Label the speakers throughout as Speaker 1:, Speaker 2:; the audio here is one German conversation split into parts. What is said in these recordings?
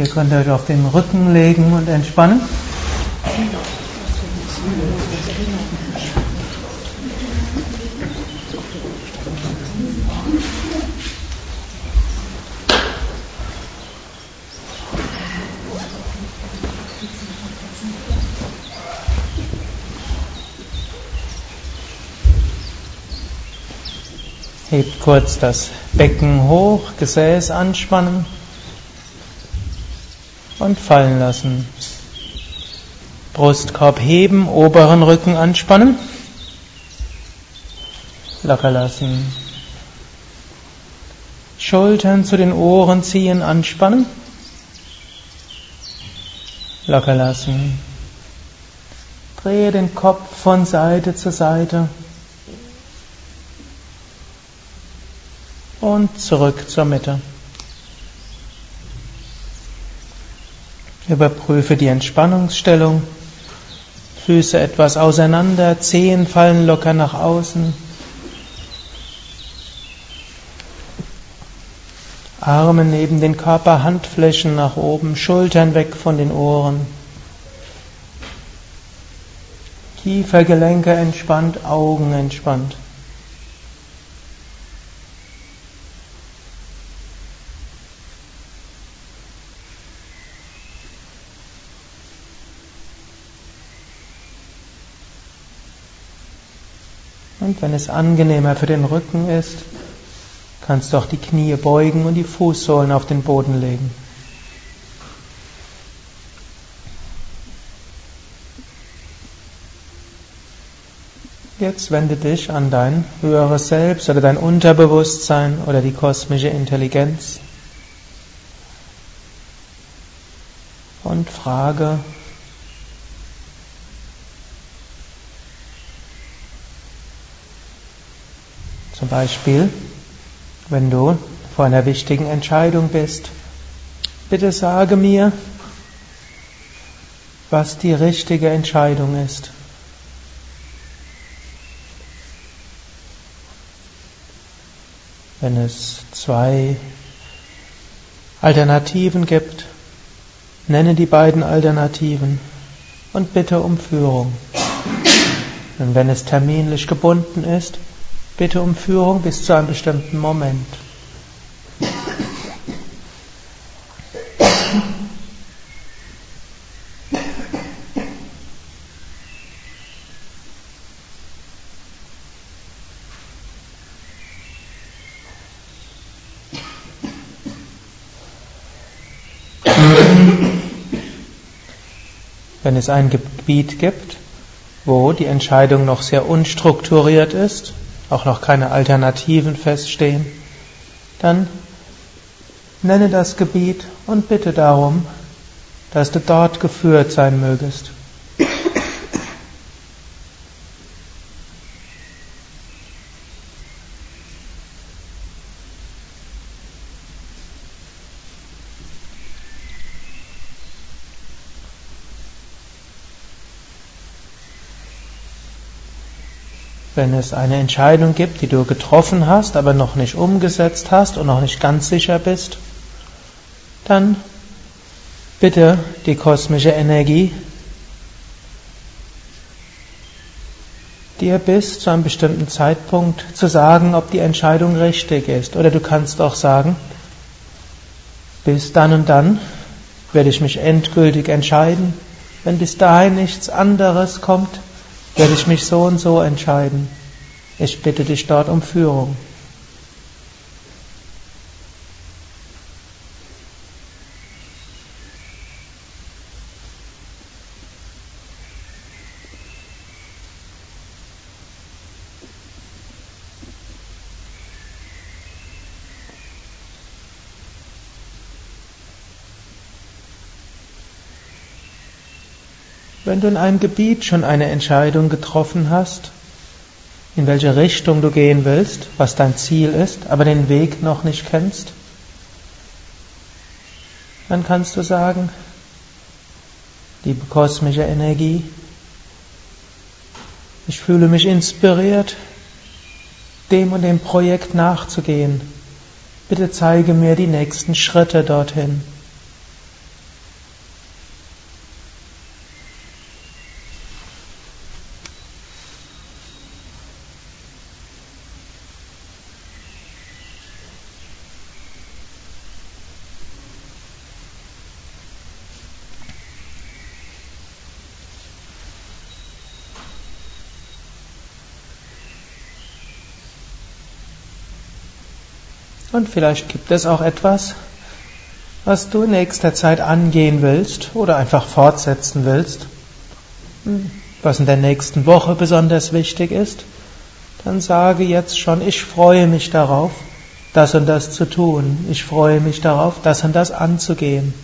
Speaker 1: Ihr könnt euch auf den Rücken legen und entspannen. Hebt kurz das Becken hoch, Gesäß anspannen und fallen lassen. Brustkorb heben, oberen Rücken anspannen. Locker lassen. Schultern zu den Ohren ziehen, anspannen. Locker lassen. Drehe den Kopf von Seite zu Seite. Und zurück zur Mitte. Überprüfe die Entspannungsstellung. Füße etwas auseinander, Zehen fallen locker nach außen. Arme neben den Körper, Handflächen nach oben, Schultern weg von den Ohren. Kiefergelenke entspannt, Augen entspannt. Und wenn es angenehmer für den Rücken ist, kannst du auch die Knie beugen und die Fußsohlen auf den Boden legen. Jetzt wende dich an dein höheres Selbst oder dein Unterbewusstsein oder die kosmische Intelligenz und frage, Zum Beispiel, wenn du vor einer wichtigen Entscheidung bist, bitte sage mir, was die richtige Entscheidung ist. Wenn es zwei Alternativen gibt, nenne die beiden Alternativen und bitte um Führung. Und wenn es terminlich gebunden ist, Bitte um Führung bis zu einem bestimmten Moment. Wenn es ein Gebiet gibt, wo die Entscheidung noch sehr unstrukturiert ist, auch noch keine Alternativen feststehen, dann nenne das Gebiet und bitte darum, dass du dort geführt sein mögest. Wenn es eine Entscheidung gibt, die du getroffen hast, aber noch nicht umgesetzt hast und noch nicht ganz sicher bist, dann bitte die kosmische Energie, dir bis zu einem bestimmten Zeitpunkt zu sagen, ob die Entscheidung richtig ist. Oder du kannst auch sagen, bis dann und dann werde ich mich endgültig entscheiden. Wenn bis dahin nichts anderes kommt, werde ich mich so und so entscheiden. Ich bitte dich dort um Führung. Wenn du in einem Gebiet schon eine Entscheidung getroffen hast, in welche Richtung du gehen willst, was dein Ziel ist, aber den Weg noch nicht kennst, dann kannst du sagen, liebe kosmische Energie, ich fühle mich inspiriert, dem und dem Projekt nachzugehen. Bitte zeige mir die nächsten Schritte dorthin. Und vielleicht gibt es auch etwas, was du in nächster Zeit angehen willst oder einfach fortsetzen willst, was in der nächsten Woche besonders wichtig ist, dann sage jetzt schon, ich freue mich darauf, das und das zu tun. Ich freue mich darauf, das und das anzugehen.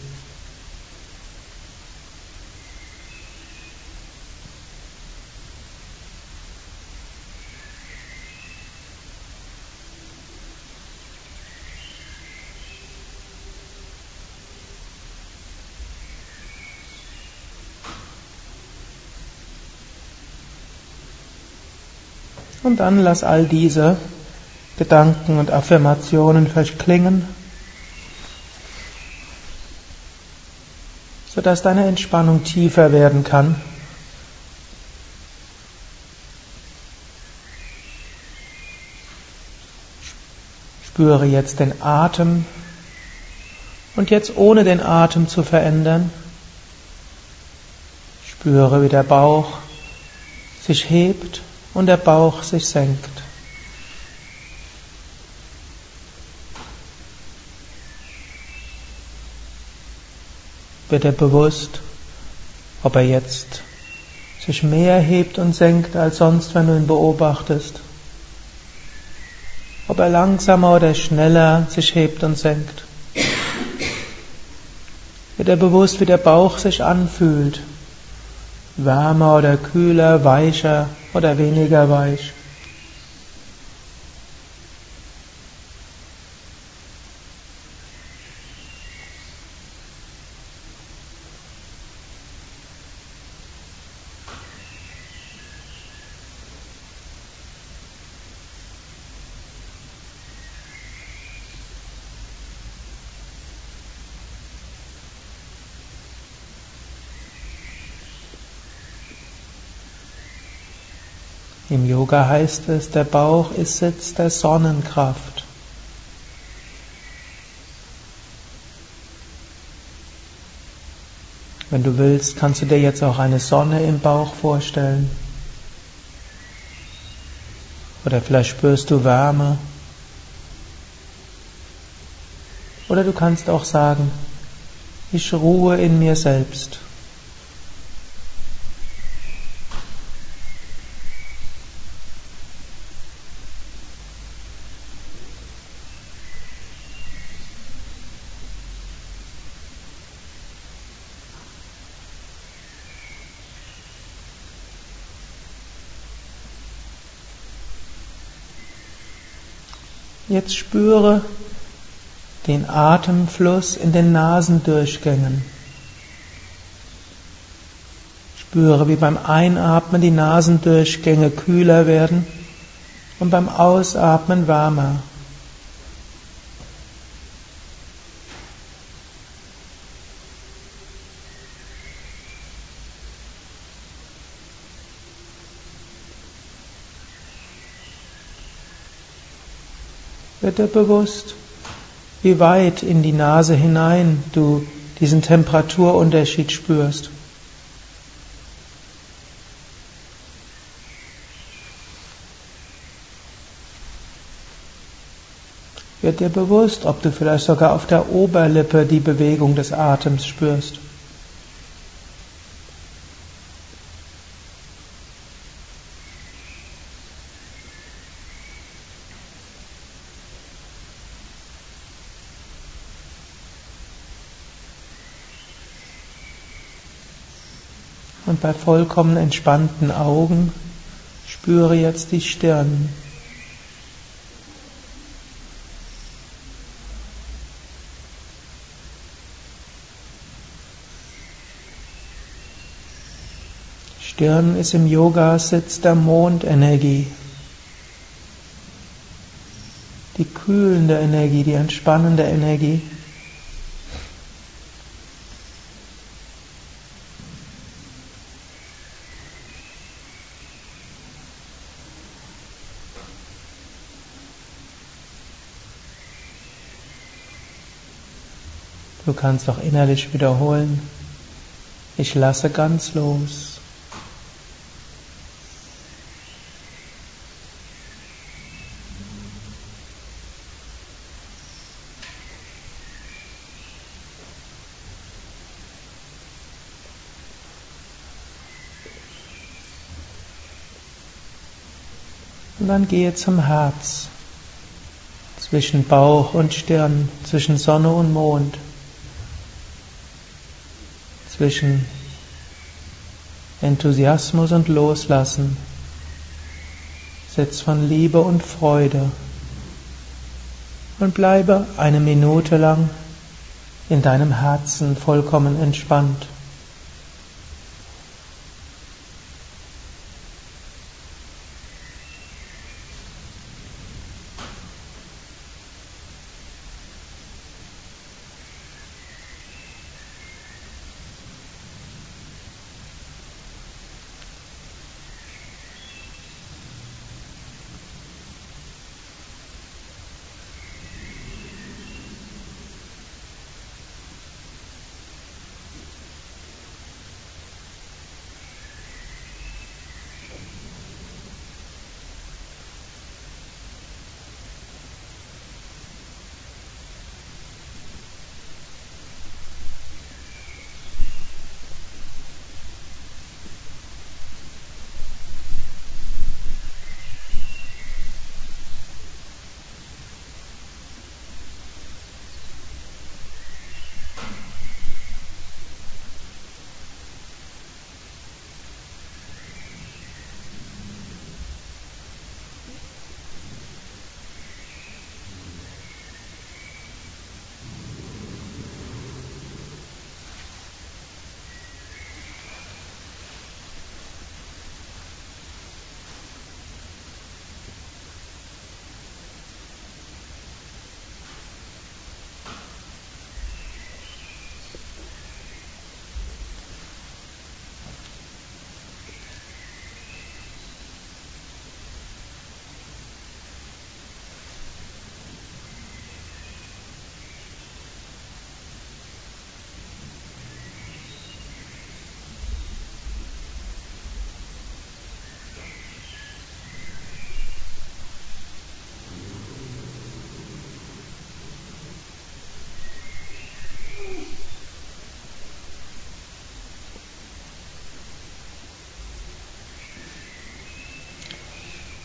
Speaker 1: Und dann lass all diese Gedanken und Affirmationen verklingen, sodass deine Entspannung tiefer werden kann. Spüre jetzt den Atem und jetzt ohne den Atem zu verändern, spüre, wie der Bauch sich hebt und der Bauch sich senkt. Wird er bewusst, ob er jetzt sich mehr hebt und senkt als sonst, wenn du ihn beobachtest. Ob er langsamer oder schneller sich hebt und senkt. Wird er bewusst, wie der Bauch sich anfühlt. Wärmer oder kühler, weicher oder weniger weich. Im Yoga heißt es, der Bauch ist Sitz der Sonnenkraft. Wenn du willst, kannst du dir jetzt auch eine Sonne im Bauch vorstellen. Oder vielleicht spürst du Wärme. Oder du kannst auch sagen, ich ruhe in mir selbst. Jetzt spüre den Atemfluss in den Nasendurchgängen. Spüre, wie beim Einatmen die Nasendurchgänge kühler werden und beim Ausatmen wärmer. Wird dir bewusst, wie weit in die Nase hinein du diesen Temperaturunterschied spürst. Wird dir bewusst, ob du vielleicht sogar auf der Oberlippe die Bewegung des Atems spürst. Und bei vollkommen entspannten Augen spüre jetzt die Stirn. Stirn ist im Yoga Sitz der Mondenergie. Die kühlende Energie, die entspannende Energie. Du kannst auch innerlich wiederholen, ich lasse ganz los. Und dann gehe zum Herz, zwischen Bauch und Stirn, zwischen Sonne und Mond zwischen Enthusiasmus und Loslassen, Sitz von Liebe und Freude und bleibe eine Minute lang in deinem Herzen vollkommen entspannt.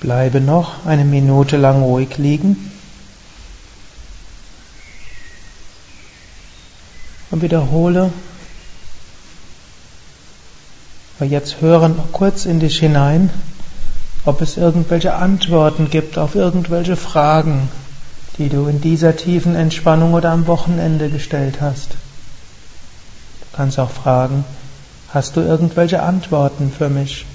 Speaker 1: Bleibe noch eine Minute lang ruhig liegen und wiederhole. Aber jetzt höre noch kurz in dich hinein, ob es irgendwelche Antworten gibt auf irgendwelche Fragen, die du in dieser tiefen Entspannung oder am Wochenende gestellt hast. Du kannst auch fragen, hast du irgendwelche Antworten für mich?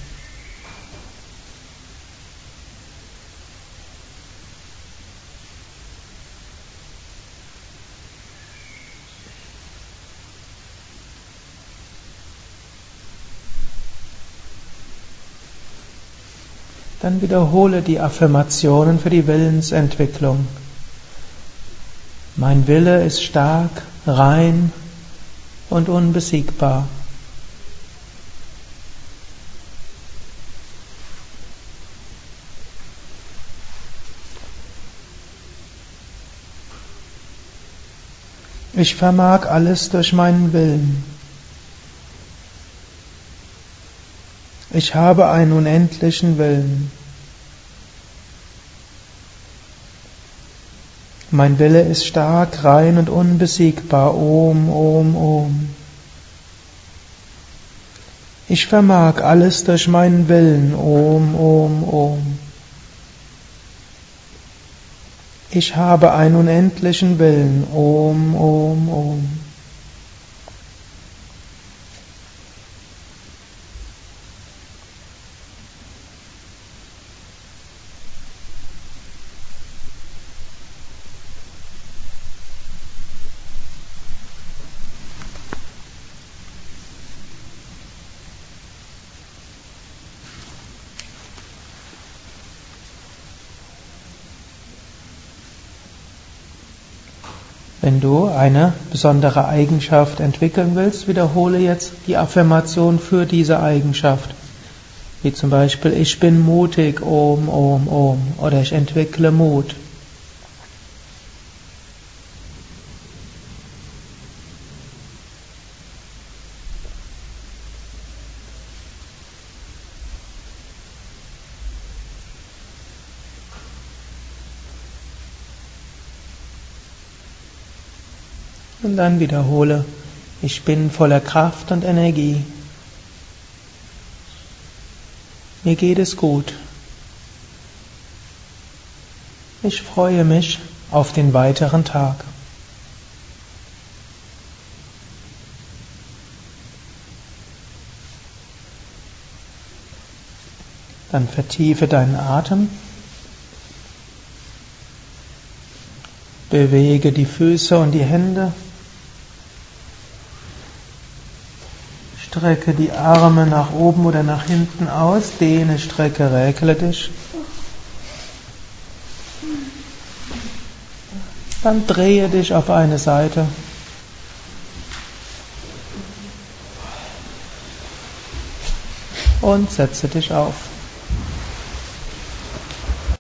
Speaker 1: Dann wiederhole die Affirmationen für die Willensentwicklung. Mein Wille ist stark, rein und unbesiegbar. Ich vermag alles durch meinen Willen. Ich habe einen unendlichen Willen. Mein Wille ist stark, rein und unbesiegbar. Om, Om, Om. Ich vermag alles durch meinen Willen. Om, Om, Om. Ich habe einen unendlichen Willen. Om, Om, Om. Wenn du eine besondere Eigenschaft entwickeln willst, wiederhole jetzt die Affirmation für diese Eigenschaft. Wie zum Beispiel, ich bin mutig, Om, Om, Om. Oder ich entwickle Mut. Und dann wiederhole, ich bin voller Kraft und Energie. Mir geht es gut. Ich freue mich auf den weiteren Tag. Dann vertiefe deinen Atem. Bewege die Füße und die Hände. Strecke die Arme nach oben oder nach hinten aus. Dehne, strecke, räkele dich. Dann drehe dich auf eine Seite. Und setze dich auf.